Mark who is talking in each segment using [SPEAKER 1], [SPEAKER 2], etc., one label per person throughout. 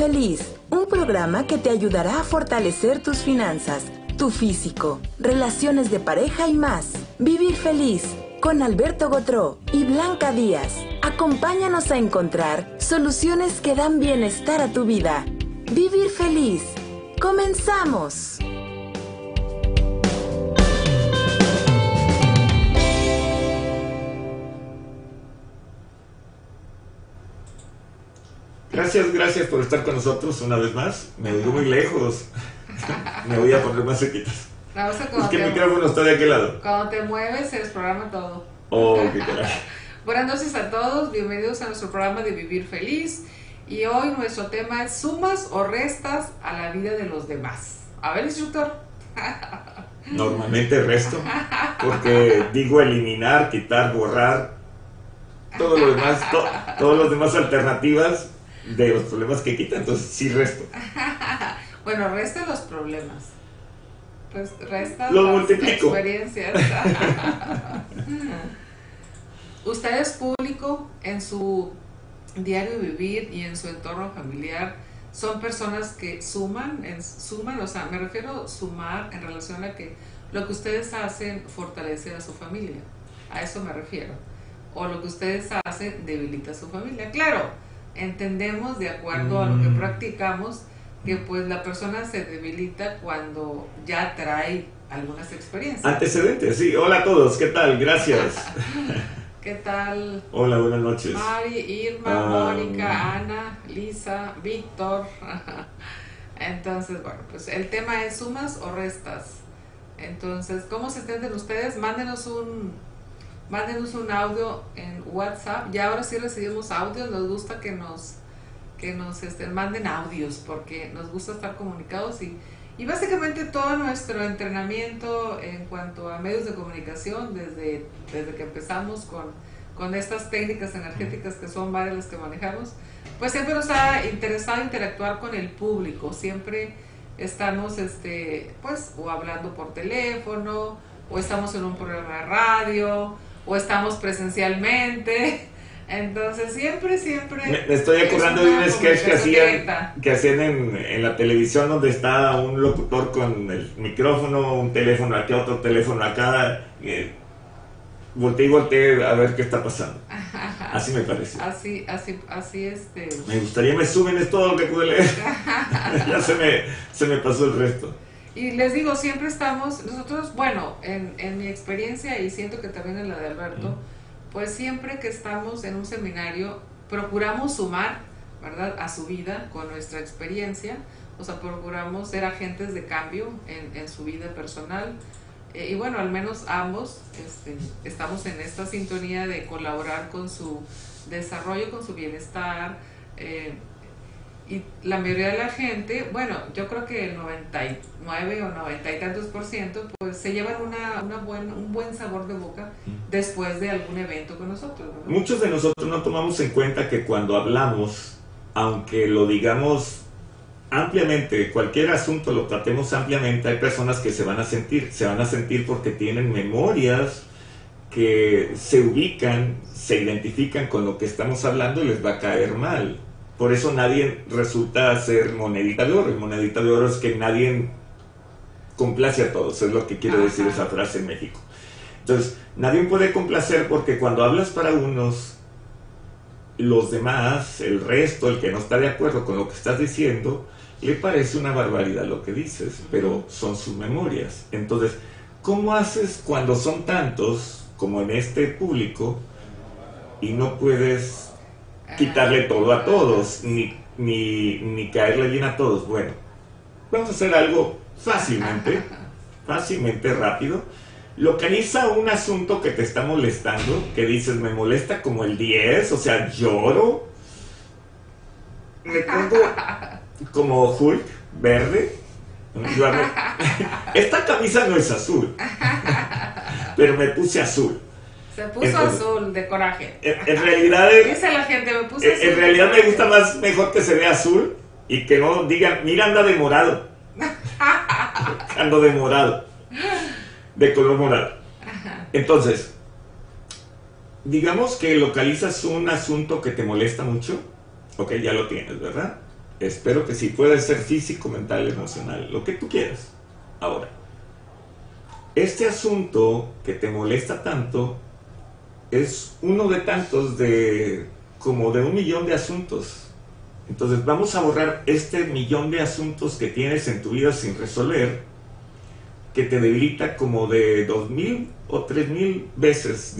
[SPEAKER 1] Feliz, un programa que te ayudará a fortalecer tus finanzas, tu físico, relaciones de pareja y más. Vivir Feliz con Alberto Gotró y Blanca Díaz. Acompáñanos a encontrar soluciones que dan bienestar a tu vida. Vivir Feliz. Comenzamos.
[SPEAKER 2] Gracias, gracias por estar con nosotros una vez más. Me oigo muy lejos. Me voy a poner más cerquitas.
[SPEAKER 3] No, o sea,
[SPEAKER 2] Es que el micrófono está de aquel lado.
[SPEAKER 3] cuando te mueves se desprograma todo.
[SPEAKER 2] Oh, qué caray.
[SPEAKER 3] Buenas noches a todos, bienvenidos a nuestro programa de Vivir Feliz. Y hoy nuestro tema es sumas o restas a la vida de los demás. A ver, instructor.
[SPEAKER 2] Normalmente resto. Porque digo eliminar, quitar, borrar. Todo lo demás, to- todos los demás alternativas de los problemas que quita. Entonces sí resto.
[SPEAKER 3] Bueno, resta los problemas. Pues resta
[SPEAKER 2] Los
[SPEAKER 3] las
[SPEAKER 2] multiplico.
[SPEAKER 3] experiencias. Usted es público en su diario vivir y en su entorno familiar. Son personas que suman, en, suman, o sea, me refiero a sumar en relación a que lo que ustedes hacen fortalece a su familia. A eso me refiero. O lo que ustedes hacen debilita a su familia. Claro, entendemos de acuerdo a lo que
[SPEAKER 2] Mm.
[SPEAKER 3] practicamos que pues la persona se debilita cuando ya trae algunas experiencias.
[SPEAKER 2] Antecedentes, sí. Hola a todos, ¿qué tal? Gracias.
[SPEAKER 3] ¿Qué tal?
[SPEAKER 2] Hola, buenas noches.
[SPEAKER 3] Mari, Irma,
[SPEAKER 2] Ah.
[SPEAKER 3] Mónica, Ana, Lisa, Víctor. Entonces, bueno, pues el tema es sumas o restas. Entonces, ¿cómo se entienden ustedes? Mándenos un, mándenos un audio en WhatsApp. Ya ahora sí recibimos audios, nos gusta que nos, que nos este, manden audios porque nos gusta estar comunicados y, y básicamente todo nuestro entrenamiento en cuanto a medios de comunicación desde, desde que empezamos con, con estas técnicas energéticas que son varias las que manejamos, pues siempre nos ha interesado interactuar con el público, siempre estamos este pues o hablando por teléfono o estamos en un programa de radio o estamos presencialmente entonces siempre siempre
[SPEAKER 2] Me, me estoy
[SPEAKER 3] es
[SPEAKER 2] acordando de un sketch que hacían,
[SPEAKER 3] directa.
[SPEAKER 2] que hacían en, en la televisión donde está un locutor con el micrófono, un teléfono aquí, otro teléfono acá. Eh, volteé y volteé a ver qué está pasando. Así me parece.
[SPEAKER 3] así así así este
[SPEAKER 2] Me gustaría me suben es todo lo que pude leer. ya se me, se me pasó el resto.
[SPEAKER 3] Y les digo, siempre estamos, nosotros, bueno, en, en mi experiencia y siento que también en la de Alberto, pues siempre que estamos en un seminario, procuramos sumar, ¿verdad?, a su vida con nuestra experiencia, o sea, procuramos ser agentes de cambio en, en su vida personal. Eh, y bueno, al menos ambos este, estamos en esta sintonía de colaborar con su desarrollo, con su bienestar. eh, y la mayoría de la gente, bueno, yo creo que el 99 o 90 y tantos por ciento, pues se llevan una, una buen, un buen sabor de boca después de algún evento con nosotros. ¿no?
[SPEAKER 2] Muchos de nosotros no tomamos en cuenta que cuando hablamos, aunque lo digamos ampliamente, cualquier asunto lo tratemos ampliamente, hay personas que se van a sentir, se van a sentir porque tienen memorias que se ubican, se identifican con lo que estamos hablando y les va a caer mal. Por eso nadie resulta ser monedita de oro. Y monedita de oro es que nadie complace a todos, es lo que quiere decir
[SPEAKER 3] Ajá.
[SPEAKER 2] esa frase en México. Entonces, nadie puede complacer porque cuando hablas para unos, los demás, el resto, el que no está de acuerdo con lo que estás diciendo, le parece una barbaridad lo que dices, pero son sus memorias. Entonces, ¿cómo haces cuando son tantos, como en este público, y no puedes quitarle todo a todos, ni, ni, ni caerle bien a todos? Bueno, vamos a hacer algo fácilmente, fácilmente rápido. Localiza un asunto que te está molestando, que dices, me molesta como el 10, o sea, lloro. Me pongo como Hulk, verde. Esta camisa no es azul, pero me puse azul.
[SPEAKER 3] Se puso
[SPEAKER 2] Entonces-
[SPEAKER 3] azul de coraje.
[SPEAKER 2] En, en realidad,
[SPEAKER 3] Dice la gente, me azul.
[SPEAKER 2] en, realidad me gusta más, mejor que se vea azul y que no digan, mira, anda de morado. Ando de morado. De color morado. Entonces, digamos que localizas un asunto que te molesta mucho. Ok, ya lo tienes, ¿verdad? Espero que sí. Puede ser físico, mental, emocional, lo que tú quieras. Ahora, este asunto que te molesta tanto es uno de tantos de como de un millón de asuntos. Entonces vamos a borrar este millón de asuntos que tienes en tu vida sin resolver, que te debilita como de dos mil o tres mil veces,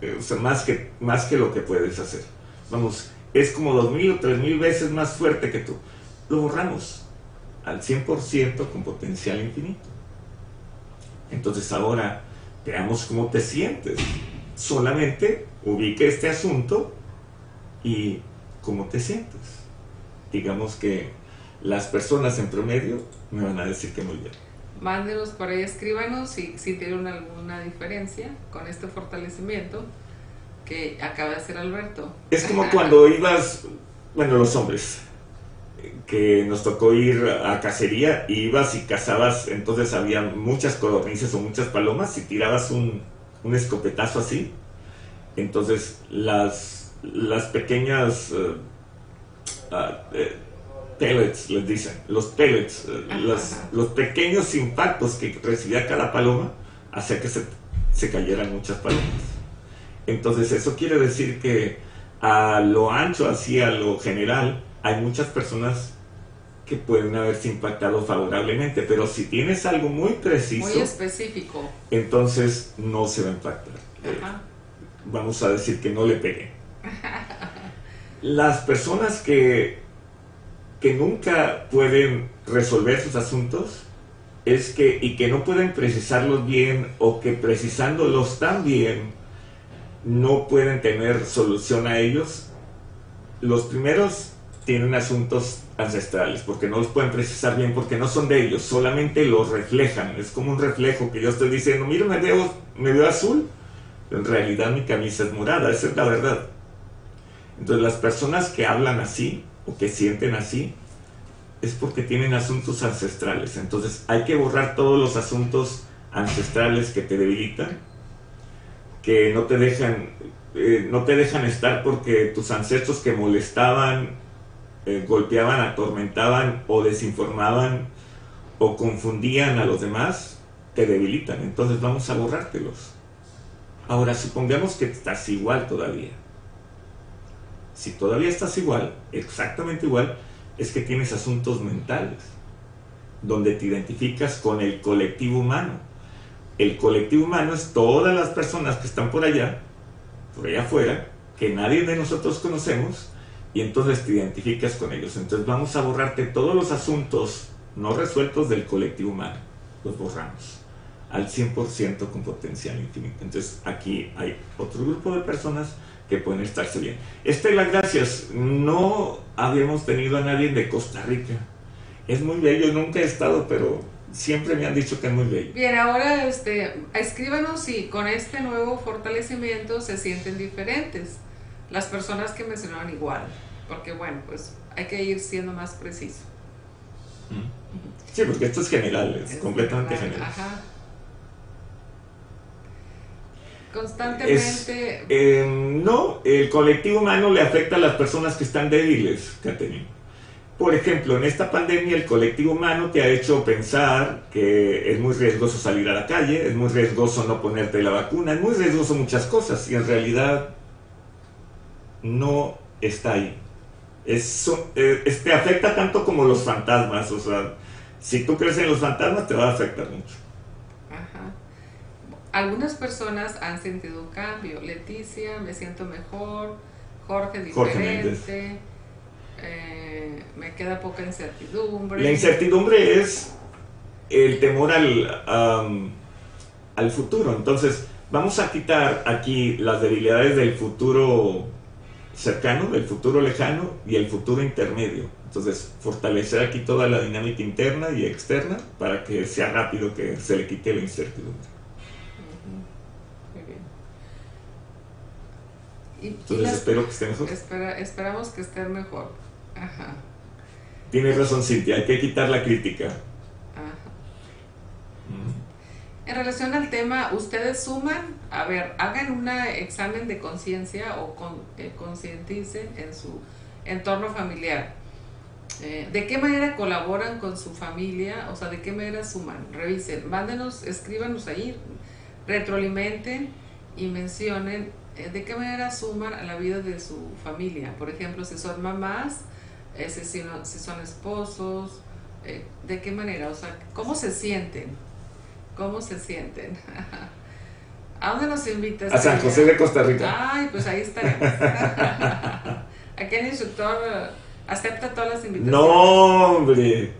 [SPEAKER 2] eh, o sea, más que, más que lo que puedes hacer. Vamos, es como dos mil o tres mil veces más fuerte que tú. Lo borramos al 100% con potencial infinito. Entonces ahora veamos cómo te sientes. Solamente ubique este asunto y cómo te sientes. Digamos que las personas en promedio me van a decir que muy bien.
[SPEAKER 3] Mándenos por ahí, escríbanos si, si tienen alguna diferencia con este fortalecimiento que acaba de hacer Alberto.
[SPEAKER 2] Es como cuando ibas, bueno, los hombres, que nos tocó ir a cacería, y ibas y cazabas, entonces había muchas codornices o muchas palomas y tirabas un, un escopetazo así. Entonces las, las pequeñas uh, uh, pellets, les dicen, los pellets, los, los, pequeños impactos que recibía cada paloma, hacía que se, se cayeran muchas palomas. Entonces eso quiere decir que a lo ancho, así a lo general, hay muchas personas que pueden haberse impactado favorablemente, pero si tienes algo muy preciso,
[SPEAKER 3] muy específico,
[SPEAKER 2] entonces no se va a impactar. Vamos a decir que no le pegue. Las personas que, que nunca pueden resolver sus asuntos es que, y que no pueden precisarlos bien o que precisándolos tan bien no pueden tener solución a ellos, los primeros tienen asuntos ancestrales, porque no los pueden precisar bien, porque no son de ellos, solamente los reflejan. Es como un reflejo que yo estoy diciendo, mira, me veo, me veo azul, pero en realidad mi camisa es morada, esa es la verdad. Entonces las personas que hablan así o que sienten así, es porque tienen asuntos ancestrales. Entonces hay que borrar todos los asuntos ancestrales que te debilitan, que no te dejan, eh, no te dejan estar porque tus ancestros que molestaban, eh, golpeaban, atormentaban o desinformaban o confundían a los demás, te debilitan. Entonces vamos a borrártelos. Ahora, supongamos que estás igual todavía. Si todavía estás igual, exactamente igual, es que tienes asuntos mentales, donde te identificas con el colectivo humano. El colectivo humano es todas las personas que están por allá, por allá afuera, que nadie de nosotros conocemos, y entonces te identificas con ellos. Entonces vamos a borrarte todos los asuntos no resueltos del colectivo humano. Los borramos al 100% con potencial infinito. Entonces aquí hay otro grupo de personas que pueden estarse bien. Estela, gracias. No habíamos tenido a nadie de Costa Rica. Es muy bello, nunca he estado, pero siempre me han dicho que es muy bello.
[SPEAKER 3] Bien, ahora este, escríbanos si con este nuevo fortalecimiento se sienten diferentes. Las personas que mencionaban igual porque bueno, pues hay que ir siendo más preciso.
[SPEAKER 2] Sí, porque esto es general, es, completamente general. Ajá.
[SPEAKER 3] Constantemente.
[SPEAKER 2] Em, no, el colectivo humano le afecta a las personas que están débiles, Catherine. Por ejemplo, en esta pandemia el colectivo humano te ha hecho pensar que es muy riesgoso salir a la calle, es muy riesgoso no ponerte la vacuna, es muy riesgoso muchas cosas y en realidad no está ahí eh, te afecta tanto como los fantasmas, o sea, si tú crees en los fantasmas te va a afectar mucho.
[SPEAKER 3] Ajá. Algunas personas han sentido un cambio. Leticia, me siento mejor. Jorge, diferente. eh, me queda poca incertidumbre.
[SPEAKER 2] La incertidumbre es el temor al, al futuro. Entonces, vamos a quitar aquí las debilidades del futuro cercano, el futuro lejano y el futuro intermedio. Entonces, fortalecer aquí toda la dinámica interna y externa para que sea rápido que se le quite la incertidumbre. Entonces, espero que esté mejor.
[SPEAKER 3] esperamos que esté mejor. Ajá.
[SPEAKER 2] Tienes razón, Cintia, hay que quitar la crítica.
[SPEAKER 3] En relación al tema, ustedes suman, a ver, hagan un examen de conciencia o con, eh, concienticen en su entorno familiar. Eh, ¿De qué manera colaboran con su familia? O sea, ¿de qué manera suman? Revisen, mándenos, escríbanos ahí, retroalimenten y mencionen eh, de qué manera suman a la vida de su familia. Por ejemplo, si son mamás, eh, si, si, son esposos, de qué manera, o sea, ¿cómo se sienten? ¿Cómo se sienten? ¿A dónde nos invitas?
[SPEAKER 2] A San José de Costa Rica.
[SPEAKER 3] Ay, pues ahí estaremos. Aquí el instructor acepta todas las invitaciones.
[SPEAKER 2] No, hombre.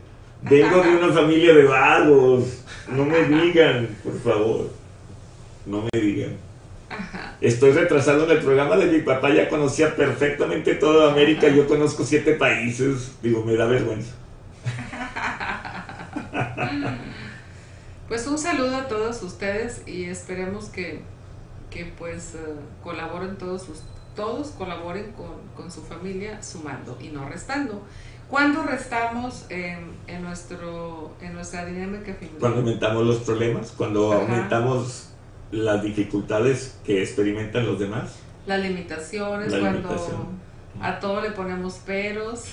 [SPEAKER 2] Vengo de una familia de vagos. No me digan, por favor. No me digan. Estoy retrasado en el programa de mi papá, ya conocía perfectamente toda América, yo conozco siete países, digo, me da vergüenza.
[SPEAKER 3] Pues un saludo a todos ustedes y esperemos que, que pues eh, colaboren todos todos colaboren con, su familia sumando y no restando. ¿Cuándo restamos en, en, nuestro, en nuestra dinámica familiar?
[SPEAKER 2] Cuando aumentamos los problemas, cuando aumentamos las dificultades que experimentan los demás.
[SPEAKER 3] Las limitaciones, cuando a todo le ponemos peros,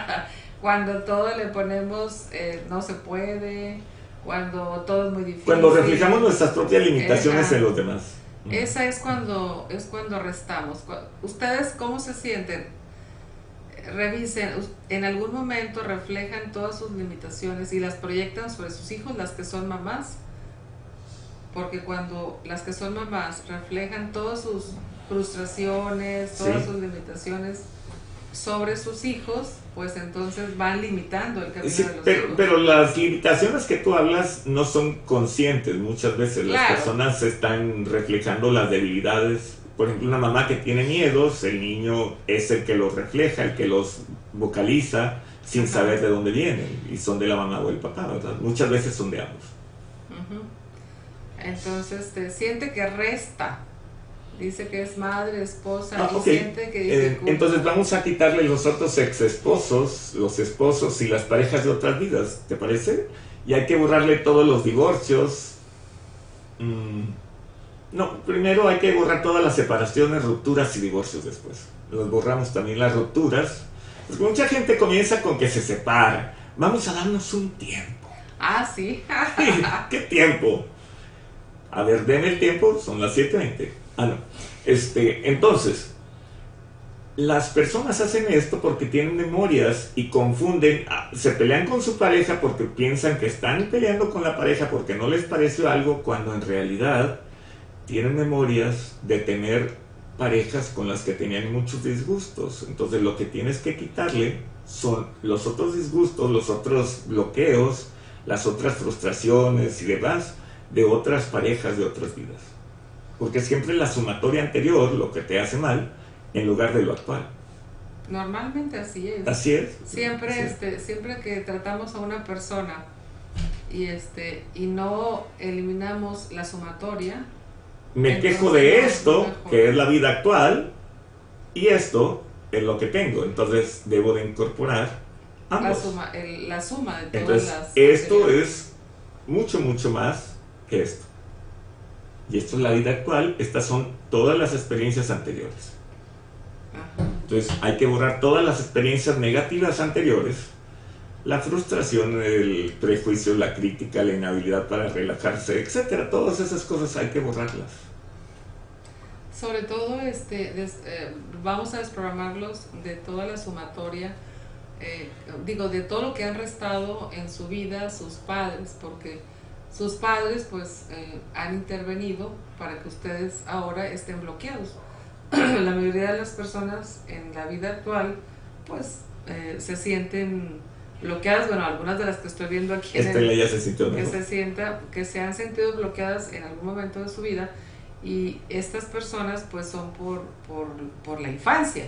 [SPEAKER 3] cuando a todo le ponemos eh, no se puede, cuando todo es muy difícil.
[SPEAKER 2] Cuando reflejamos nuestras propias limitaciones en los demás.
[SPEAKER 3] Esa es cuando, es cuando restamos. ¿Ustedes cómo se sienten? Revisen, en algún momento reflejan todas sus limitaciones y las proyectan sobre sus hijos, las que son mamás. Porque cuando las que son mamás reflejan todas sus frustraciones, todas sus limitaciones, sobre sus hijos, pues entonces van limitando el camino de los
[SPEAKER 2] pero, pero, las limitaciones que tú hablas no son conscientes muchas veces. Las personas están reflejando las debilidades. Por ejemplo, una mamá que tiene miedos, el niño es el que los refleja, el que los vocaliza sin saber de dónde vienen. Y son de la mamá o el papá, ¿verdad? Muchas veces son de ambos.
[SPEAKER 3] Entonces, te siente que resta Dice que es madre, esposa, ah, y siente que dice
[SPEAKER 2] eh, Entonces vamos a quitarle los otros ex esposos, los esposos y las parejas de otras vidas, ¿te parece? Y hay que borrarle todos los divorcios. Mm, no, primero hay que borrar todas las separaciones, rupturas y divorcios después. Los borramos también las rupturas. Porque mucha gente comienza con que se separa. Vamos a darnos un tiempo.
[SPEAKER 3] Ah, sí.
[SPEAKER 2] ¿Qué tiempo? A ver, denme el tiempo, son las 7.20. Ah, no. Este, entonces, las personas hacen esto porque tienen memorias y confunden, ah, se pelean con su pareja porque piensan que están peleando con la pareja porque no les pareció algo, cuando en realidad tienen memorias de tener parejas con las que tenían muchos disgustos. Entonces lo que tienes que quitarle son los otros disgustos, los otros bloqueos, las otras frustraciones y demás de otras parejas de otras vidas porque siempre la sumatoria anterior lo que te hace mal en lugar de lo actual.
[SPEAKER 3] Normalmente así es.
[SPEAKER 2] Así es.
[SPEAKER 3] Siempre, este, siempre que tratamos a una persona y este y no eliminamos la sumatoria.
[SPEAKER 2] Me quejo de esto, que es la vida actual, y esto es lo que tengo. Entonces debo de incorporar ambos.
[SPEAKER 3] La suma, la suma de todas
[SPEAKER 2] Entonces, Esto es mucho, mucho más que esto y esto es la vida actual, estas son todas las experiencias anteriores. Entonces hay que borrar todas las experiencias negativas anteriores, la frustración, el prejuicio, la crítica, la inhabilidad para relajarse, etcétera. Todas esas cosas hay que borrarlas.
[SPEAKER 3] Sobre todo, este, eh, vamos a desprogramarlos de toda la sumatoria, eh, digo, de todo lo que han restado en su vida sus padres, porque sus padres pues eh, han intervenido para que ustedes ahora estén bloqueados. la mayoría de las personas en la vida actual pues eh, se sienten bloqueadas, bueno, algunas de las que estoy viendo aquí
[SPEAKER 2] en el, ya se sintió
[SPEAKER 3] que se sienta, que se han sentido bloqueadas en algún momento de su vida y estas personas pues son por, por, por la infancia,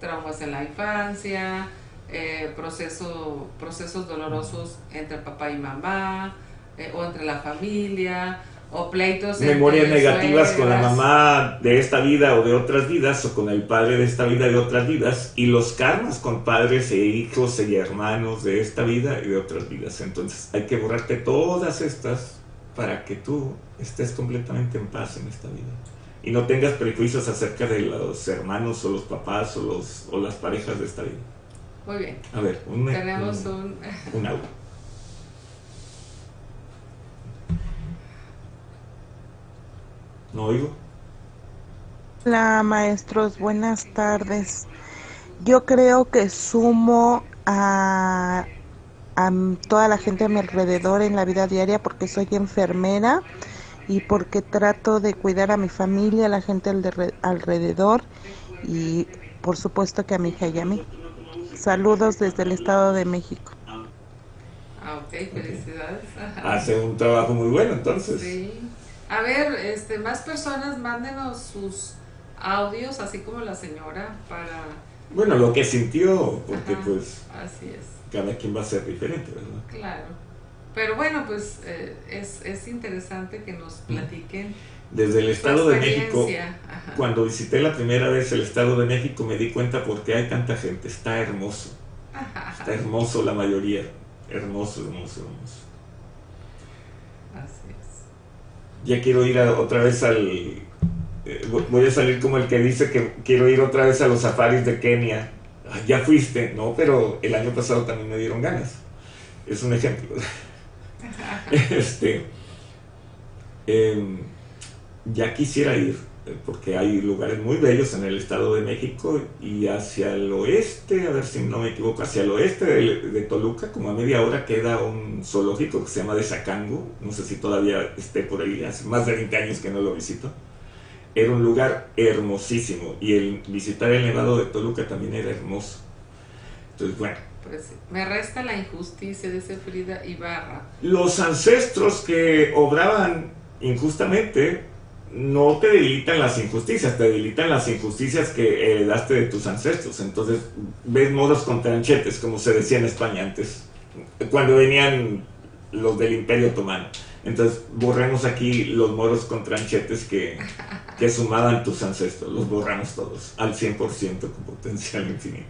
[SPEAKER 3] traumas en la infancia, eh, proceso, procesos dolorosos entre papá y mamá, eh, o entre la familia, o pleitos.
[SPEAKER 2] Memorias negativas con la mamá de esta vida o de otras vidas, o con el padre de esta vida de otras vidas, y los karmas con padres e hijos y hermanos de esta vida y de otras vidas. Entonces hay que borrarte todas estas para que tú estés completamente en paz en esta vida. Y no tengas prejuicios acerca de los hermanos o los papás o, los, o las parejas de esta vida.
[SPEAKER 3] Muy bien.
[SPEAKER 2] A ver, un,
[SPEAKER 3] tenemos un,
[SPEAKER 2] un audio. No oigo.
[SPEAKER 4] Hola maestros, buenas tardes. Yo creo que sumo a, a toda la gente a mi alrededor en la vida diaria porque soy enfermera y porque trato de cuidar a mi familia, a la gente alrededor y por supuesto que a mi hija y a mí. Saludos desde el Estado de México.
[SPEAKER 3] Ah, ok, felicidades.
[SPEAKER 2] Hace un trabajo muy bueno entonces.
[SPEAKER 3] Sí. A ver, este, más personas, mándenos sus audios, así como la señora, para...
[SPEAKER 2] Bueno, lo que sintió, porque pues...
[SPEAKER 3] Así es.
[SPEAKER 2] Cada quien va a ser diferente, ¿verdad?
[SPEAKER 3] Claro. Pero bueno, pues eh, es, es interesante que nos platiquen.
[SPEAKER 2] Desde el Estado de México, cuando visité la primera vez el Estado de México, me di cuenta por qué hay tanta gente. Está hermoso. Está hermoso la mayoría. Hermoso, hermoso, hermoso.
[SPEAKER 3] Así es.
[SPEAKER 2] Ya quiero ir otra vez al... Eh, voy a salir como el que dice que quiero ir otra vez a los safaris de Kenia. ya fuiste, no, pero el año pasado también me dieron ganas. Es un ejemplo. este, em, ya quisiera ir, porque hay lugares muy bellos en el Estado de México y hacia el oeste, a ver si no me equivoco, hacia el oeste de, Toluca, como a media hora, queda un zoológico que se llama de Zacango, no sé si todavía esté por ahí, hace más de 20 años que no lo visito. Era un lugar hermosísimo y el visitar el Nevado de Toluca también era hermoso. Entonces, bueno,
[SPEAKER 3] pues, me resta la injusticia, de ese Frida Ibarra.
[SPEAKER 2] Los ancestros que obraban injustamente no te debilitan las injusticias, te debilitan las injusticias que heredaste de tus ancestros. Entonces, ves modos con tranchetes, como se decía en España antes, cuando venían los del Imperio Otomano. Entonces, borremos aquí los moros con tranchetes que, sumaban tus ancestros, los borramos todos, al 100% con potencial infinito.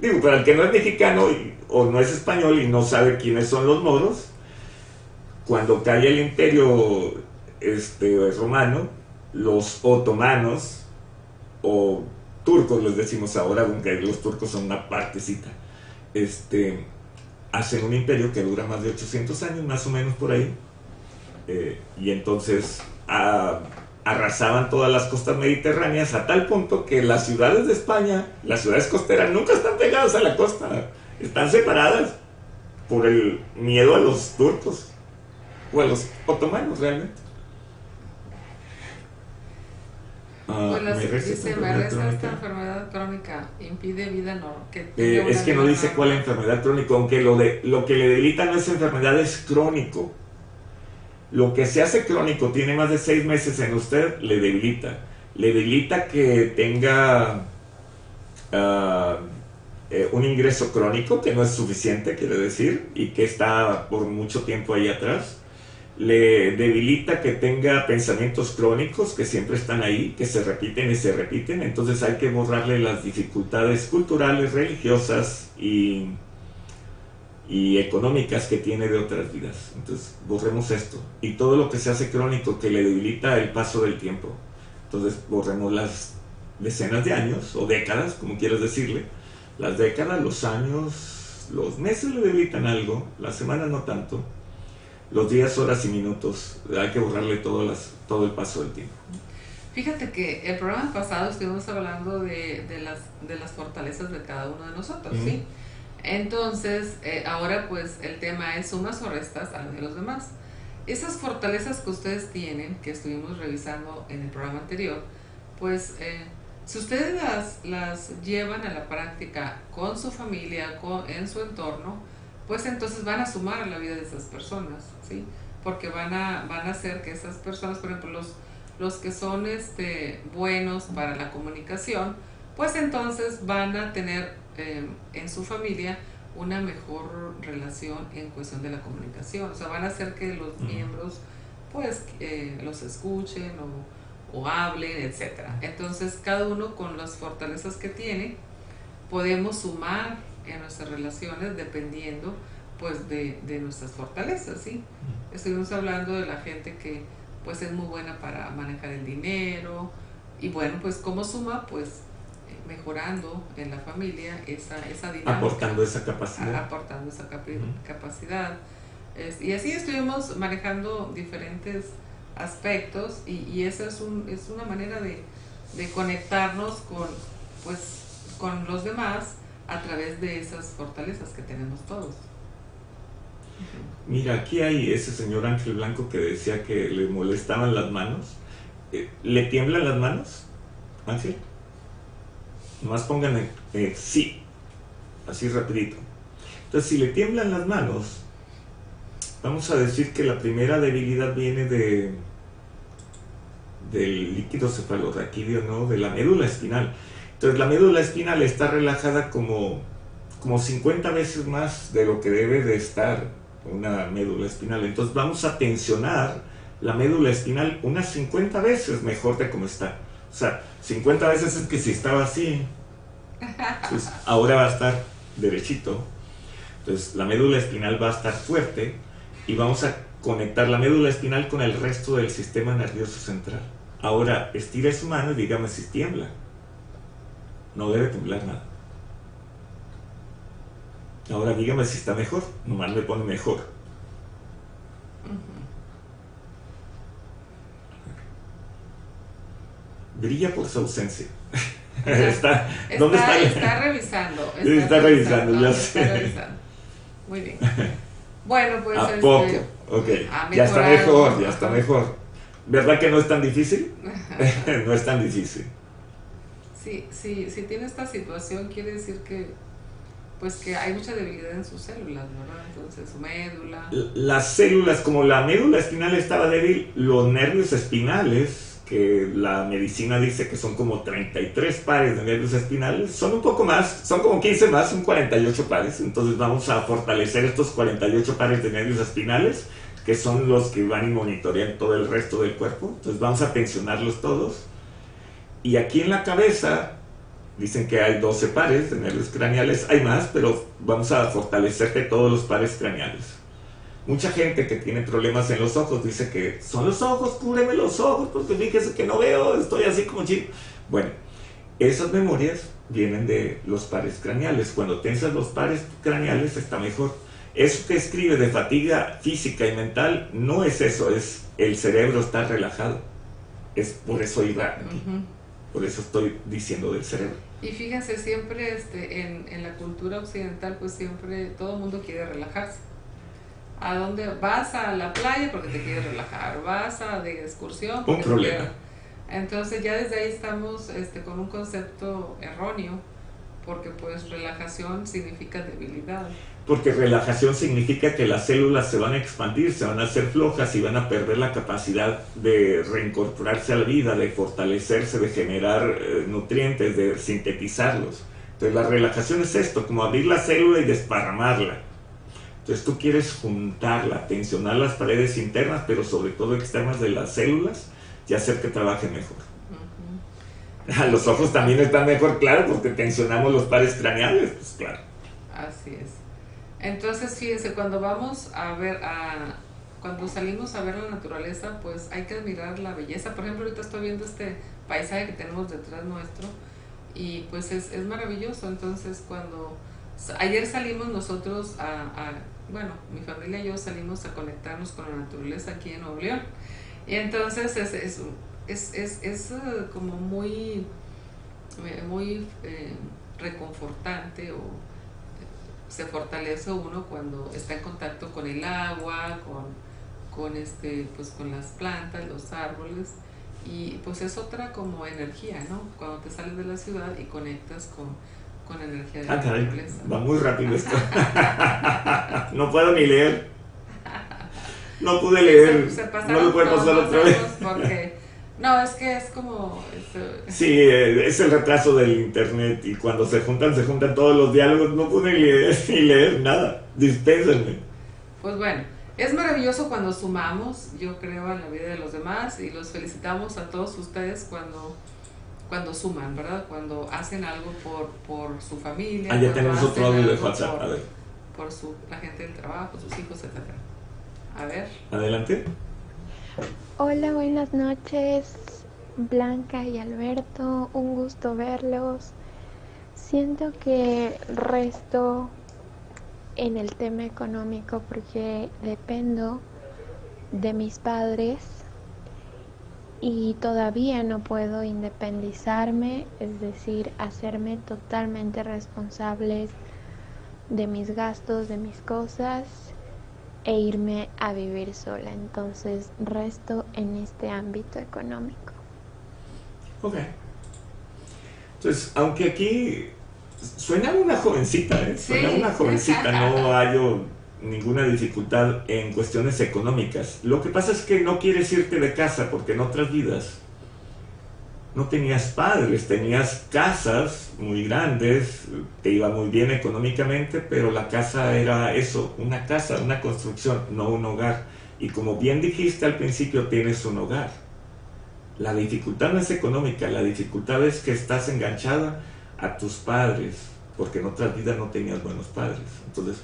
[SPEAKER 2] Digo, para el que no es mexicano o no es español y no sabe quiénes son los moros, cuando cae el imperio este, romano, los otomanos o turcos, les decimos ahora, aunque los turcos son una partecita, este, hacen un imperio que dura más de 800 años, más o menos por ahí, eh, y entonces arrasaban todas las costas mediterráneas a tal punto que las ciudades de España, las ciudades costeras, nunca están pegadas a la costa, están separadas por el miedo a los turcos o a los otomanos realmente.
[SPEAKER 3] Ah, pues me dice, me resta esta enfermedad crónica, impide vida no.
[SPEAKER 2] Eh, es que no dice cuál enfermedad crónica, aunque lo, de, lo que le debilita no es enfermedad, es crónico. Lo que se hace crónico, tiene más de seis meses en usted, le debilita. Le debilita que tenga ah, eh, un ingreso crónico que no es suficiente, quiere decir, y que está por mucho tiempo ahí atrás. Le debilita que tenga pensamientos crónicos que siempre están ahí, que se repiten y se repiten. Entonces hay que borrarle las dificultades culturales, religiosas y y económicas que tiene de otras vidas. Entonces, borremos esto. Y todo lo que se hace crónico que le debilita el paso del tiempo. Entonces, borremos las decenas de años o décadas, como quieras decirle. Las décadas, los años, los meses le debilitan algo, las semanas no tanto. Los días, horas y minutos, hay que borrarle todo, las, todo el paso del tiempo.
[SPEAKER 3] Fíjate que el programa pasado estuvimos hablando de, de, las, de las fortalezas de cada uno de nosotros, ¿sí? Entonces, eh, ahora pues el tema es sumas o restas a de los demás. Esas fortalezas que ustedes tienen, que estuvimos revisando en el programa anterior, pues eh, si ustedes las, las llevan a la práctica con su familia, con, en su entorno, pues entonces van a sumar a la vida de esas personas, ¿sí? Porque van a, van a hacer que esas personas, por ejemplo, los, los que son este, buenos para la comunicación, pues entonces van a tener Em, en su familia una mejor relación en cuestión de la comunicación. O sea, van a hacer que los miembros pues eh, los escuchen o, o hablen, etc. Entonces, cada uno con las fortalezas que tiene, podemos sumar en nuestras relaciones dependiendo pues de, de nuestras fortalezas, ¿sí? Estuvimos hablando de la gente que pues es muy buena para manejar el dinero y bueno, pues como suma, pues mejorando en la familia esa, esa dinámica.
[SPEAKER 2] Aportando esa capacidad.
[SPEAKER 3] Aportando esa capacidad. y así estuvimos manejando diferentes aspectos y, y esa es, un, es una manera de, de conectarnos con, pues, con los demás a través de esas fortalezas que tenemos todos.
[SPEAKER 2] Mira, aquí hay ese señor Ángel Blanco que decía que le molestaban las manos. Eh, ¿Le tiemblan las manos, Ángel? Nomás pongan eh, sí, así rapidito. Entonces, si le tiemblan las manos, vamos a decir que la primera debilidad viene de del líquido cefalorraquídeo, ¿no? De la médula espinal. Entonces la médula espinal está relajada como, como 50 veces más de lo que debe de estar una médula espinal. Entonces vamos a tensionar la médula espinal unas 50 veces mejor de como está. O sea, 50 veces es que si estaba así, pues ahora va a estar derechito. Entonces la médula espinal va a estar fuerte y vamos a conectar la médula espinal con el resto del sistema nervioso central. Ahora estire su mano y dígame si tiembla. No debe temblar nada. Ahora dígame si está mejor. Nomás me pone mejor. Brilla por su ausencia.
[SPEAKER 3] está, ¿Dónde está? Está revisando.
[SPEAKER 2] Está, revisando, ya sé.
[SPEAKER 3] Muy bien. Bueno, pues.
[SPEAKER 2] A este, poco. Ok. Ya está mejor, ya está mejor. ¿Verdad que no es tan difícil? no es tan difícil.
[SPEAKER 3] Sí, sí, si tiene esta situación quiere decir que pues que hay mucha debilidad en sus células, ¿verdad? Entonces su médula.
[SPEAKER 2] Las células, como la médula espinal estaba débil, los nervios espinales, que la medicina dice que son como 33 pares de nervios espinales, son un poco más, son como 15 más, son 48 pares. Entonces vamos a fortalecer estos 48 pares de nervios espinales que son los que van y monitorean todo el resto del cuerpo. Entonces vamos a tensionarlos todos. Y aquí en la cabeza, dicen que hay 12 pares de nervios craneales, hay más, pero vamos a fortalecerte todos los pares craneales. Mucha gente que tiene problemas en los ojos dice que son los ojos, cúbreme los ojos, porque fíjese que no veo, estoy así como chico. Bueno, esas memorias vienen de los pares craneales. Cuando tensas los pares craneales está mejor. Eso que escribe de fatiga física y mental no es eso, es el cerebro está relajado. Es por eso iba. Por eso estoy diciendo del cerebro.
[SPEAKER 3] Y fíjense, siempre este, en, en la cultura occidental, pues siempre todo el mundo quiere relajarse. ¿A dónde vas a la playa porque te quieres relajar? ¿Vas a de excursión?
[SPEAKER 2] Un problema.
[SPEAKER 3] Entonces ya desde ahí estamos este, con un concepto erróneo, porque pues relajación significa debilidad
[SPEAKER 2] porque relajación significa que las células se van a expandir, se van a hacer flojas y van a perder la capacidad de reincorporarse a la vida, de fortalecerse, de generar eh, nutrientes, de sintetizarlos. Entonces la relajación es esto, como abrir la célula y desparramarla. Entonces tú quieres juntarla, tensionar las paredes internas, pero sobre todo externas de las células y hacer que trabaje mejor. Los ojos también están mejor, claro, porque tensionamos los pares craneales, pues claro.
[SPEAKER 3] Así es. Entonces, fíjense, cuando vamos a ver, a, cuando salimos a ver la naturaleza, pues hay que admirar la belleza. Por ejemplo, ahorita estoy viendo este paisaje que tenemos detrás nuestro y pues es, maravilloso. Entonces, cuando ayer salimos nosotros a, bueno, mi familia y yo salimos a conectarnos con la naturaleza aquí en Nuevo León. Y entonces es, es, es, es, es eh, como muy, eh, muy eh, reconfortante o se fortalece uno cuando está en contacto con el agua, con, con, este, pues con las plantas, los árboles, y pues es otra como energía, ¿no? Cuando te sales de la ciudad y conectas con, con energía de
[SPEAKER 2] ah, la naturaleza. Va muy rápido esto. no puedo ni leer. No pude leer. no lo puedo pasar otra vez.
[SPEAKER 3] Porque no, es que es como...
[SPEAKER 2] Sí, eh, es el retraso del internet y cuando se juntan, se juntan todos los diálogos. No pude leer, ni leer nada. Dispénsenme.
[SPEAKER 3] Pues bueno, es maravilloso cuando sumamos, yo creo, en la vida de los demás y los felicitamos a todos ustedes cuando cuando suman, ¿verdad? Cuando hacen algo por, por su familia.
[SPEAKER 2] Ah, ya tenemos otro audio de WhatsApp, a ver.
[SPEAKER 3] Por su, la gente del trabajo, sus hijos, etc. A ver.
[SPEAKER 2] Adelante.
[SPEAKER 5] Hola, buenas noches, Blanca y Alberto. Un gusto verlos. Siento que resto en el tema económico porque dependo de mis padres y todavía no puedo independizarme, es decir, hacerme totalmente responsables de mis gastos, de mis cosas e irme a vivir sola. Entonces resto en este ámbito económico.
[SPEAKER 2] Ok. Entonces, aunque aquí suena una jovencita, ¿eh? Suena una jovencita, no hay ninguna dificultad en cuestiones económicas. Lo que pasa es que no quieres irte de casa porque en otras vidas no tenías padres, tenías casas muy grandes, te iba muy bien económicamente, pero la casa era eso, una casa, una construcción, no un hogar. Y como bien dijiste al principio, tienes un hogar. La dificultad no es económica, la dificultad es que estás enganchada a tus padres, porque en otras vidas no tenías buenos padres. Entonces,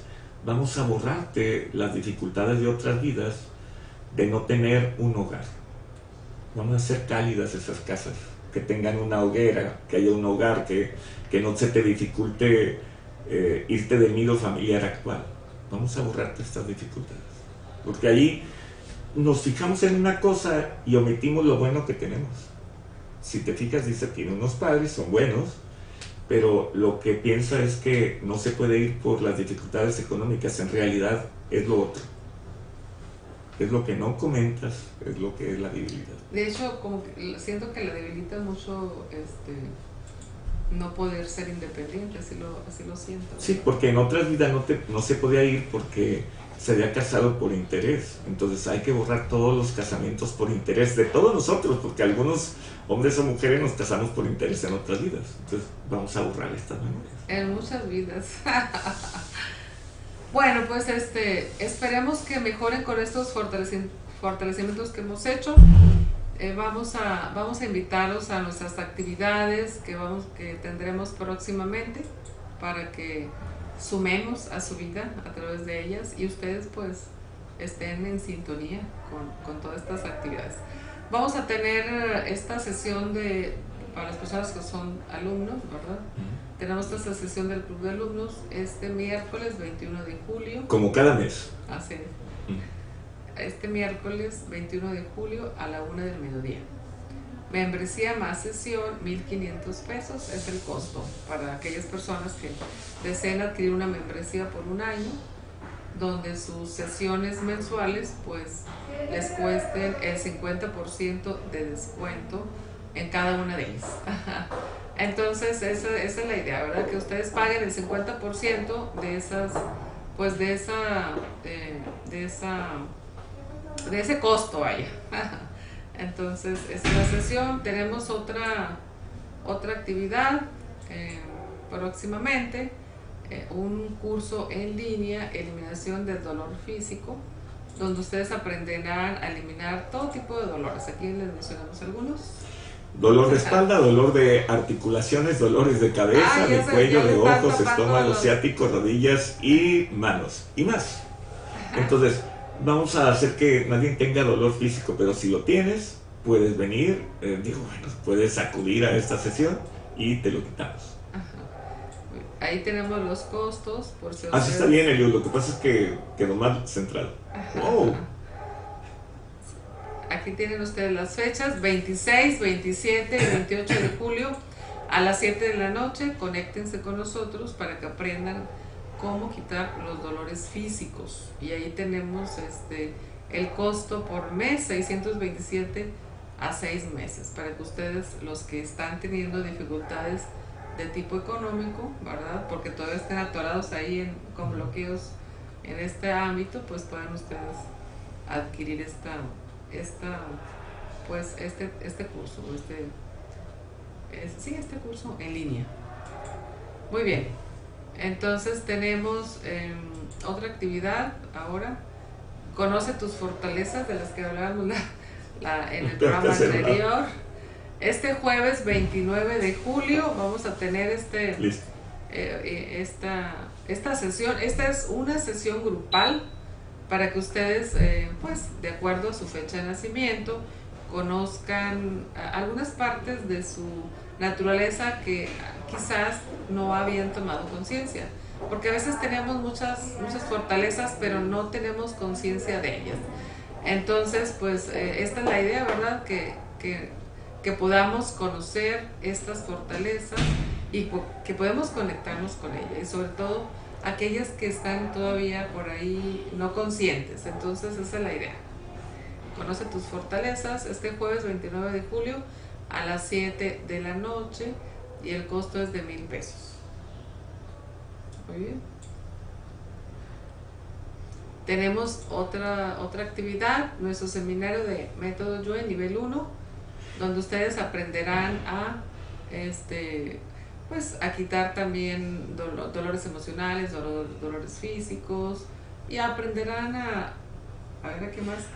[SPEAKER 2] vamos a borrarte las dificultades de otras vidas de no tener un hogar. Vamos a hacer cálidas esas casas que tengan una hoguera, que haya un hogar, que, que no se te dificulte eh, irte del nido familiar actual. Vamos a borrarte estas dificultades. Porque ahí nos fijamos en una cosa y omitimos lo bueno que tenemos. Si te fijas, dice, tiene unos padres, son buenos, pero lo que piensa es que no se puede ir por las dificultades económicas, en realidad es lo otro es lo que no comentas, es lo que es la debilidad.
[SPEAKER 3] De hecho, como que siento que la debilita mucho este, no poder ser independiente, así lo, así lo siento.
[SPEAKER 2] Sí, porque en otras vidas no, te, no se podía ir porque se había casado por interés. Entonces hay que borrar todos los casamientos por interés de todos nosotros, porque algunos hombres o mujeres nos casamos por interés en otras vidas. Entonces vamos a borrar estas memorias.
[SPEAKER 3] En muchas vidas. Bueno, pues este, esperemos que mejoren con estos fortalecimientos que hemos hecho. Eh, vamos, a, vamos a invitarlos a nuestras actividades que, vamos, que tendremos próximamente para que sumemos a su vida a través de ellas y ustedes pues estén en sintonía con, con todas estas actividades. Vamos a tener esta sesión de, para las personas que son alumnos, ¿verdad? Tenemos esta sesión del Club de Alumnos este miércoles 21 de julio.
[SPEAKER 2] Como cada mes.
[SPEAKER 3] Así Este miércoles 21 de julio a la una del mediodía. Membresía más sesión, 1.500 pesos es el costo para aquellas personas que deseen adquirir una membresía por un año, donde sus sesiones mensuales pues les cuesten el 50% de descuento en cada una de ellas. Entonces, esa, esa, es la idea, ¿verdad? Que ustedes paguen el 50% de esas, pues de esa, de, esa, de ese costo, vaya. Entonces, esta es la sesión. Tenemos otra, otra actividad eh, próximamente, eh, un curso en línea, eliminación del dolor físico, donde ustedes aprenderán a eliminar todo tipo de dolores. Aquí les mencionamos algunos.
[SPEAKER 2] Dolor de espalda, dolor de articulaciones, dolores de cabeza, de cuello, de ojos, estómago, ciático, rodillas y manos y más. Entonces, vamos a hacer que nadie tenga dolor físico, pero si lo tienes, puedes venir, eh, digo, bueno, puedes acudir a esta sesión y te lo quitamos.
[SPEAKER 3] Ahí tenemos los costos. Por
[SPEAKER 2] si Así está bien, Elio, lo que pasa es que quedó mal centrado. Wow.
[SPEAKER 3] Aquí tienen ustedes las fechas, 26, 27 y 28 de julio a las 7 de la noche. Conéctense con nosotros para que aprendan cómo quitar los dolores físicos. Y ahí tenemos este, el costo por mes, 627 a 6 meses, para que ustedes, los que están teniendo dificultades de tipo económico, ¿verdad? Porque todavía estén atorados ahí en, con bloqueos en este ámbito, pues puedan ustedes adquirir esta esta, pues este, este curso, este, sí, este curso en línea. Muy bien, entonces tenemos em, otra actividad ahora. Conoce tus fortalezas de las que hablábamos la, en el programa anterior. Este jueves 29 de julio vamos a tener este, eh, eh, esta, esta sesión. Esta es una sesión grupal para que ustedes, eh, pues, de acuerdo a su fecha de nacimiento, conozcan algunas partes de su naturaleza que quizás no habían tomado conciencia. Porque a veces tenemos muchas, muchas fortalezas, pero no tenemos conciencia de ellas. Entonces, pues eh, esta es la idea, ¿verdad? Que, que, que podamos conocer estas fortalezas y que podemos conectarnos con ellas. Y sobre todo aquellas que están todavía por ahí no conscientes. Entonces, esa es la idea. Conoce tus fortalezas este jueves 29 de julio a las 7 de la noche y el costo es de mil pesos. Muy bien. Tenemos otra, otra actividad, nuestro seminario de método Yo en nivel 1, donde ustedes aprenderán a, este, pues, a quitar también dolores emocionales, dolores físicos y aprenderán a,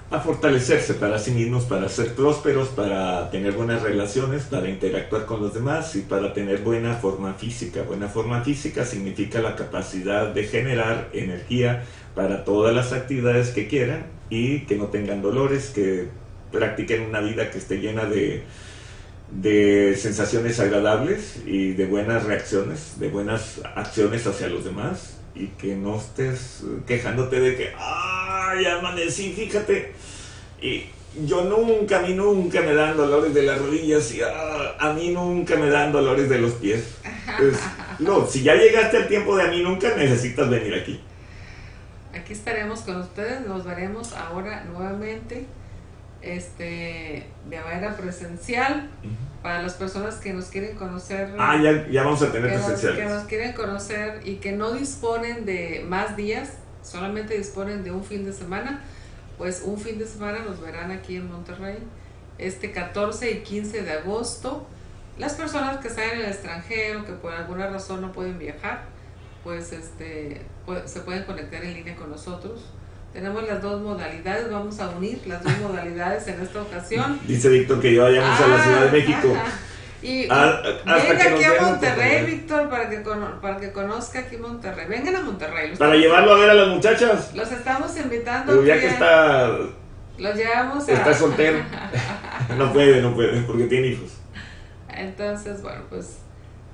[SPEAKER 3] a fortalecerse para sí mismos, para ser prósperos, para tener buenas relaciones, para interactuar con los demás y para tener buena forma física. Buena forma física significa la capacidad de generar energía para todas las actividades que quieran y que no tengan dolores, que practiquen una vida que esté llena de, de sensaciones agradables y de buenas reacciones, de buenas acciones hacia los demás y que no estés quejándote de que, ay, amanecí, fíjate. Y yo nunca, a mí nunca me dan dolores de las rodillas y ah, a mí nunca me dan dolores de los pies. Pues, no, si ya llegaste al tiempo de a mí nunca, necesitas venir aquí. Aquí estaremos con ustedes, nos veremos ahora nuevamente este, de manera presencial para las personas que nos quieren conocer. Ah, ya, ya vamos a tener presencial. que nos quieren conocer y que no disponen de más días, solamente disponen de un fin de semana, pues un fin de semana nos verán aquí en Monterrey, este 14 y 15 de agosto. Las personas que están en el extranjero, que por alguna razón no pueden viajar, pues este, se pueden conectar en línea con nosotros tenemos las dos modalidades, vamos a unir las dos modalidades en esta ocasión. Dice Víctor que yo vayamos a la Ciudad de México. Y ah, venga aquí a Monterrey, Víctor, para que, para que conozca aquí Monterrey. Vengan a Monterrey. Para llevarlo a ver a las muchachas. Los estamos invitando. Pero ya que está... Los llevamos a... Está soltero. no puede, no puede, porque tiene hijos. Entonces, bueno, pues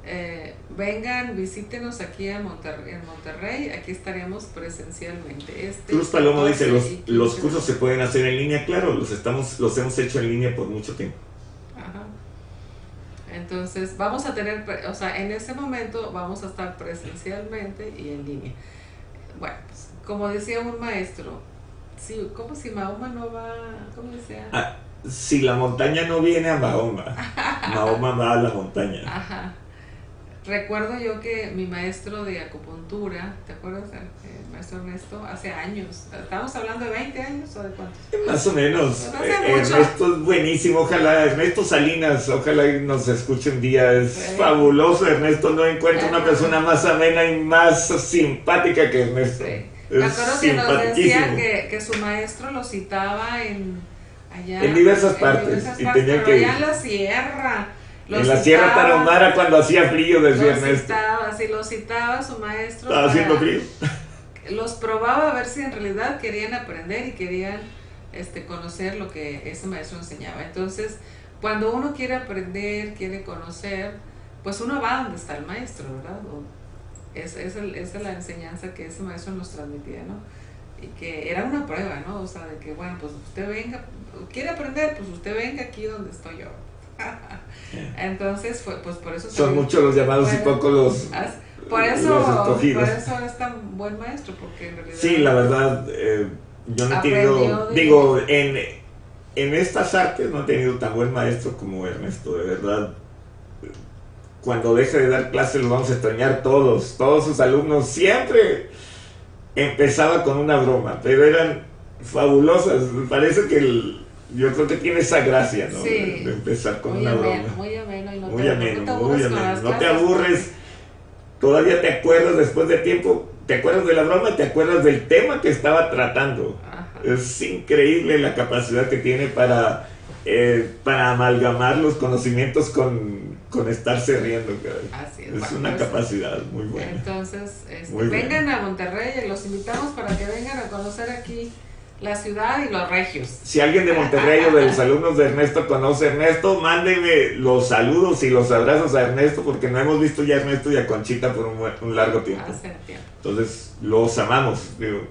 [SPEAKER 3] eh, vengan, visítenos aquí en Monterrey, en Monterrey, aquí estaremos presencialmente. Este Cruz Palomo dice, los, los cursos se pueden hacer en línea, claro, los, estamos, los hemos hecho en línea por mucho tiempo. Ajá. Entonces, vamos a tener, o sea, en ese momento vamos a estar presencialmente y en línea. Bueno, pues, como decía un maestro, sí, como si Mahoma no va, ¿cómo decía? Ah, si la montaña no viene a Mahoma, Mahoma va a la montaña. Ajá. Recuerdo yo que mi maestro de acupuntura, ¿te acuerdas? El maestro Ernesto, hace años. ¿Estamos hablando de 20 años o de cuántos? Más o menos. Pues eh, Ernesto es buenísimo. Ojalá, Ernesto Salinas, ojalá nos escuche un día. Es fabuloso. Ernesto no encuentra una persona más amena y más simpática que Ernesto. Sí. Me acuerdo que nos decía que, que su maestro lo citaba en allá. En diversas partes. y tenía que. Allá en la sierra en la Sierra Tarahumara cuando hacía frío, decía Ernesto. Citaba, si lo citaba su maestro. Estaba haciendo frío. Los probaba a ver si en realidad querían aprender y querían este, conocer lo que ese maestro enseñaba. Entonces, cuando uno quiere aprender, quiere conocer, pues uno va donde está el maestro, ¿verdad? es, es, esa es la enseñanza que ese maestro nos transmitía, ¿no? Y que era una prueba, ¿no? O sea, de que, bueno, pues usted venga, quiere aprender, pues usted venga aquí donde estoy yo. Entonces, fue, pues por eso... Son muchos los llamados y pocos los... Por eso, por eso es tan buen maestro, porque en realidad... Sí, la verdad, eh, yo no he tenido... Digo, en, en estas artes no he tenido tan buen maestro como Ernesto, de verdad. Cuando deje de dar clases lo vamos a extrañar todos, todos sus alumnos. Siempre empezaba con una broma, pero eran fabulosas. Parece que el, yo creo que tiene esa gracia, ¿no? De, empezar con una broma. Muy ameno, y no muy te, ameno, no te muy ameno. No te aburres. Todavía te acuerdas después de tiempo, te acuerdas de la broma te acuerdas del tema que estaba tratando. Es increíble la capacidad que tiene para, eh, para amalgamar los conocimientos con, con estarse riendo. Así es, es una pues, capacidad muy buena. Entonces, este, vengan a Monterrey, los invitamos para que vengan a conocer aquí la ciudad y los regios.
[SPEAKER 2] Si alguien de Monterrey o de los alumnos de Ernesto conoce a Ernesto, mándenme los saludos y los abrazos a Ernesto porque no hemos visto ya a Ernesto y a Conchita por un, largo tiempo. Entonces, los amamos, digo,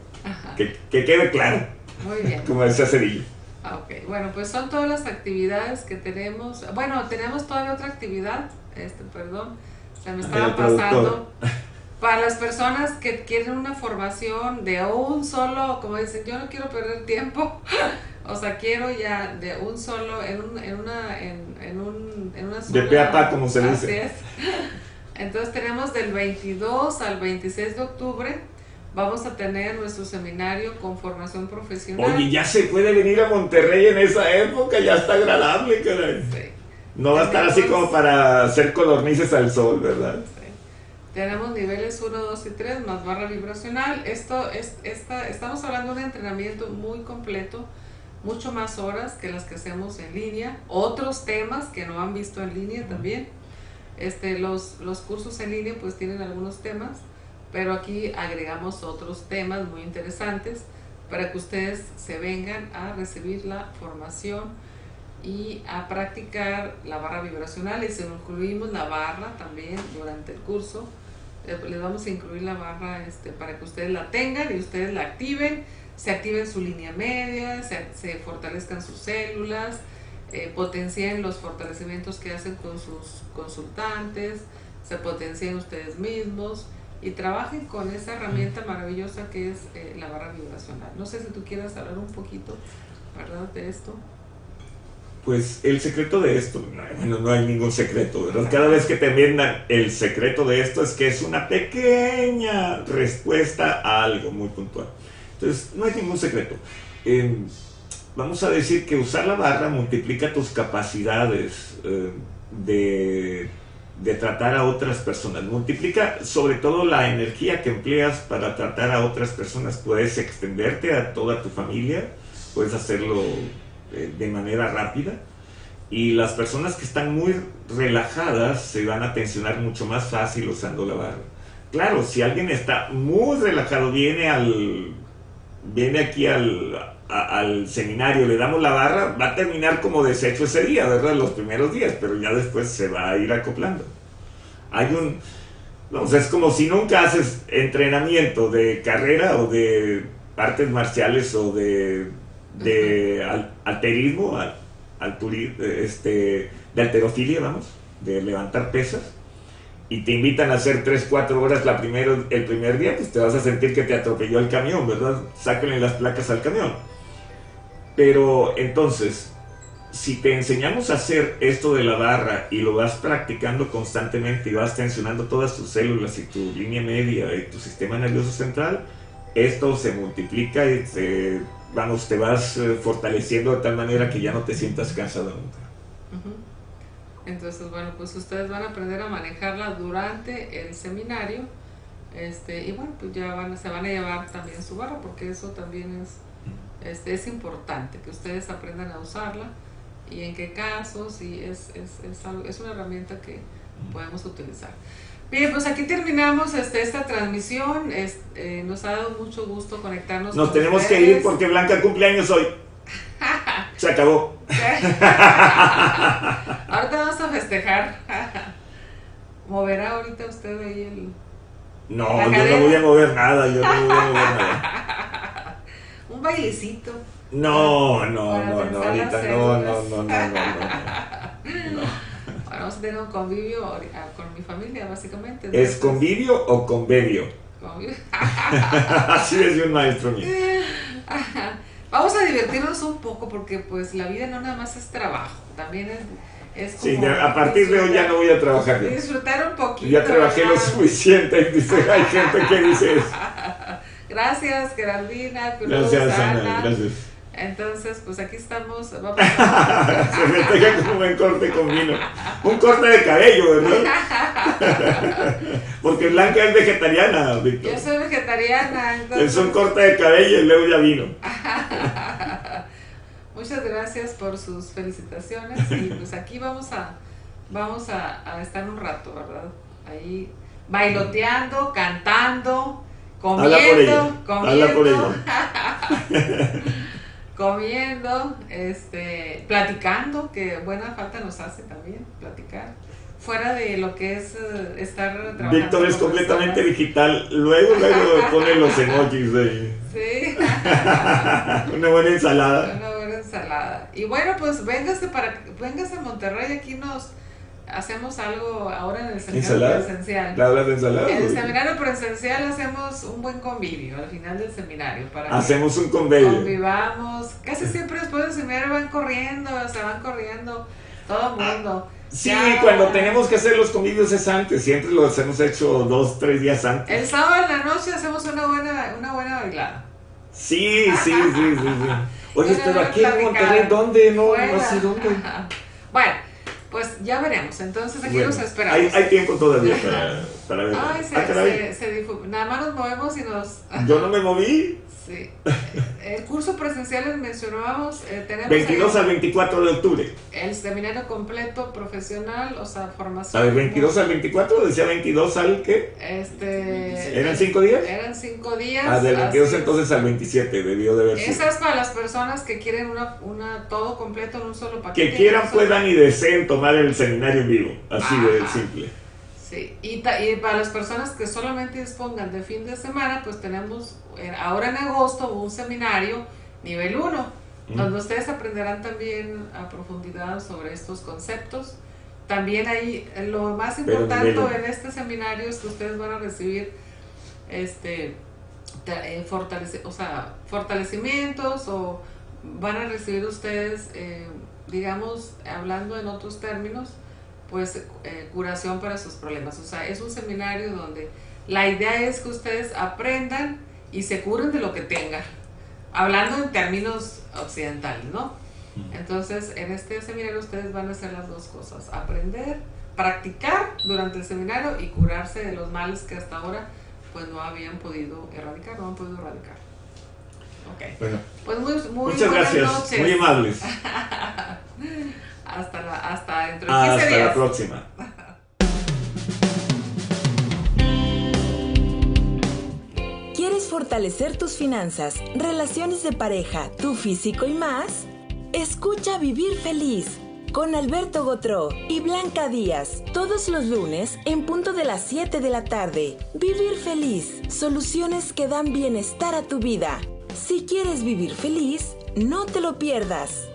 [SPEAKER 2] que, quede claro.
[SPEAKER 3] Muy bien.
[SPEAKER 2] Como decía Cedillo.
[SPEAKER 3] Ah, ok, bueno, pues son todas las actividades que tenemos. Bueno, tenemos todavía otra actividad, este, perdón, se me estaba pasando. para las personas que quieren una formación de un solo, como dicen, yo no quiero perder tiempo, o sea, quiero ya de un solo, en, un, en una, en, en, un, en una
[SPEAKER 2] sola, De pe como se dice.
[SPEAKER 3] Entonces tenemos del 22 al 26 de octubre, vamos a tener nuestro seminario con formación profesional.
[SPEAKER 2] Oye, ya se puede venir a Monterrey en esa época, ya está agradable, caray. No va a estar así como para hacer colornices al sol, ¿verdad?
[SPEAKER 3] Tenemos niveles 1, 2 y 3 más barra vibracional. Esto es, esta, estamos hablando de un entrenamiento muy completo, mucho más horas que las que hacemos en línea. Otros temas que no han visto en línea también. Este, los, los cursos en línea pues tienen algunos temas, pero aquí agregamos otros temas muy interesantes para que ustedes se vengan a recibir la formación y a practicar la barra vibracional y se incluimos la barra también durante el curso les vamos a incluir la barra este, para que ustedes la tengan y ustedes la activen, se activen su línea media, se, fortalezcan sus células, eh, potencien los fortalecimientos que hacen con sus consultantes, se potencien ustedes mismos y trabajen con esa herramienta maravillosa que es eh, la barra vibracional. No sé si tú quieras hablar un poquito, ¿verdad? De esto.
[SPEAKER 2] Pues el secreto de esto, bueno, no hay ningún secreto, ¿verdad? Cada vez que te vendan el secreto de esto es que es una pequeña respuesta a algo muy puntual. Entonces, no hay ningún secreto. Em, vamos a decir que usar la barra multiplica tus capacidades eh, de, de tratar a otras personas. Multiplica sobre todo la energía que empleas para tratar a otras personas. Puedes extenderte a toda tu familia, puedes hacerlo de manera rápida y las personas que están muy relajadas se van a tensionar mucho más fácil usando la barra. Claro, si alguien está muy relajado, viene al viene aquí al, al seminario, le damos la barra, va a terminar como deshecho ese día, ¿verdad? Los primeros días, pero ya después se va a ir acoplando. Hay un... O sea, es como si nunca haces entrenamiento de carrera o de artes marciales o de de alterismo, al, este, de alterofilia, vamos, de levantar pesas, y te invitan a hacer 3, 4 horas la primero, el primer día, pues te vas a sentir que te atropelló el camión, ¿verdad? Sáquenle las placas al camión. Pero entonces, si te enseñamos a hacer esto de la barra y lo vas practicando constantemente y vas tensionando todas tus células y tu línea media y tu sistema nervioso central, esto se multiplica y se vamos, te vas eh, fortaleciendo de tal manera que ya no te sientas cansado nunca.
[SPEAKER 3] Entonces, bueno, pues ustedes van a aprender a manejarla durante el seminario. Este, y bueno, pues ya van, se van a llevar también su barra porque eso también es, este, es importante, que ustedes aprendan a usarla y en qué casos, y es, es, es, algo, es una herramienta que podemos utilizar. Bien, pues aquí terminamos este, esta transmisión. Eh, nos ha dado mucho gusto conectarnos.
[SPEAKER 2] Nos tenemos que ir porque Blanca cumpleaños hoy. Se acabó.
[SPEAKER 3] ahorita vamos a festejar. ¿Moverá ahorita usted ahí el.?
[SPEAKER 2] No, yo no voy a mover nada. Yo no voy a mover nada.
[SPEAKER 3] Un bailecito.
[SPEAKER 2] No, no, no, no, ahorita no, no, no, no, no.
[SPEAKER 3] Vamos a tener un convivio ah, con mi familia, básicamente.
[SPEAKER 2] ¿Es convivio o convivio? Convivio. Así decía un maestro mío.
[SPEAKER 3] Vamos a divertirnos un poco porque pues la vida no nada más es trabajo, también es... Es
[SPEAKER 2] como sí, a partir de hoy ya no voy a trabajar.
[SPEAKER 3] Disfrutar un poquito.
[SPEAKER 2] Ya trabajé lo suficiente. Dice, hay gente que dice eso.
[SPEAKER 3] Gracias, Geraldina.
[SPEAKER 2] Gracias, Ana. Gracias.
[SPEAKER 3] Entonces, pues aquí estamos. Se
[SPEAKER 2] me pega como un buen corte con vino. Un corte de cabello, ¿verdad? Porque Blanca es vegetariana, Víctor.
[SPEAKER 3] Yo soy vegetariana.
[SPEAKER 2] Es un corte de cabello y luego ya vino.
[SPEAKER 3] Muchas gracias por sus felicitaciones. Y pues aquí vamos a, vamos a, a estar un rato, ¿verdad? Ahí bailoteando, cantando, comiendo, comiendo. Habla por ella. Comiendo, este, platicando, que buena falta nos hace también platicar. Fuera de lo que es eh, estar trabajando.
[SPEAKER 2] Víctor es completamente
[SPEAKER 3] personas.
[SPEAKER 2] digital. Luego, luego pone los emojis de
[SPEAKER 3] Sí.
[SPEAKER 2] una buena ensalada.
[SPEAKER 3] Una buena ensalada. Y bueno, pues véngase para véngase a Monterrey, aquí nos hacemos algo ahora en el seminario presencial.
[SPEAKER 2] ¿Le hablas de ensalada?
[SPEAKER 3] En el seminario presencial hacemos un buen convivio al final del seminario para
[SPEAKER 2] Hacemos un convenio.
[SPEAKER 3] convivamos. Casi siempre después del seminario van corriendo, se van corriendo todo el mundo.
[SPEAKER 2] Sí,
[SPEAKER 3] Ya-
[SPEAKER 2] cuando tenemos que hacer los convivios es antes. Siempre los hemos hecho dos, tres días antes.
[SPEAKER 3] El sábado en la noche hacemos una buena, una buena bailada.
[SPEAKER 2] Sí, sí, sí, sí. sí. Oye, pero aquí en. Monterrey, ¿dónde? No,
[SPEAKER 3] Fuera.
[SPEAKER 2] no sé dónde.
[SPEAKER 3] Bueno, pues ya veremos. Entonces aquí
[SPEAKER 2] Bueno,
[SPEAKER 3] los esperamos.
[SPEAKER 2] hay, hay tiempo todavía para, para ver.
[SPEAKER 3] Ay, se,
[SPEAKER 2] Ah,
[SPEAKER 3] se, Nada más nos movemos y nos.
[SPEAKER 2] Yo no me moví.
[SPEAKER 3] Sí. El curso presencial les mencionábamos. eh, tenemos
[SPEAKER 2] 22
[SPEAKER 3] el,
[SPEAKER 2] al 24 de octubre.
[SPEAKER 3] el seminario completo profesional, o sea, formación.
[SPEAKER 2] A ver, 22 al 24, decía 22 al qué?
[SPEAKER 3] Este.
[SPEAKER 2] ¿Eran 5 días?
[SPEAKER 3] Eran cinco días.
[SPEAKER 2] Ah, del 22
[SPEAKER 3] así.
[SPEAKER 2] entonces al 27 debió de haber sido.
[SPEAKER 3] Esa es para las personas que quieren una, una todo completo en un solo paquete.
[SPEAKER 2] Que quieran, puedan y deseen tomar el seminario en vivo. Así de simple.
[SPEAKER 3] Sí, y, ta- y para las personas que solamente dispongan de fin de semana, pues tenemos eh, ahora en agosto un seminario nivel 1,
[SPEAKER 2] Mm.
[SPEAKER 3] donde ustedes aprenderán también a profundidad sobre estos conceptos. También ahí eh, lo más importante en este seminario es que ustedes van a recibir este eh, fortalece- o sea, fortalecimientos o van a recibir ustedes, eh, digamos, hablando en otros términos, pues eh, curación para sus problemas. O sea, es un seminario donde la idea es que ustedes aprendan y se curen de lo que tengan, hablando en términos occidentales, ¿no? Entonces, en este seminario ustedes van a hacer las dos cosas, aprender, practicar durante el seminario y curarse de los males que hasta ahora pues no habían podido erradicar, no han podido erradicar. Ok,
[SPEAKER 2] Bueno,
[SPEAKER 3] pues muy, muy
[SPEAKER 2] muchas gracias.
[SPEAKER 3] noches.
[SPEAKER 2] Muy amables.
[SPEAKER 3] Hasta, la, hasta dentro de 15
[SPEAKER 2] Hasta
[SPEAKER 3] días.
[SPEAKER 2] la próxima.
[SPEAKER 1] ¿Quieres fortalecer tus finanzas, relaciones de pareja, tu físico y más? Escucha Vivir Feliz con Alberto Gotró y Blanca Díaz todos los lunes en punto de las 7 de la tarde. Vivir Feliz, soluciones que dan bienestar a tu vida. Si quieres vivir feliz, no te lo pierdas.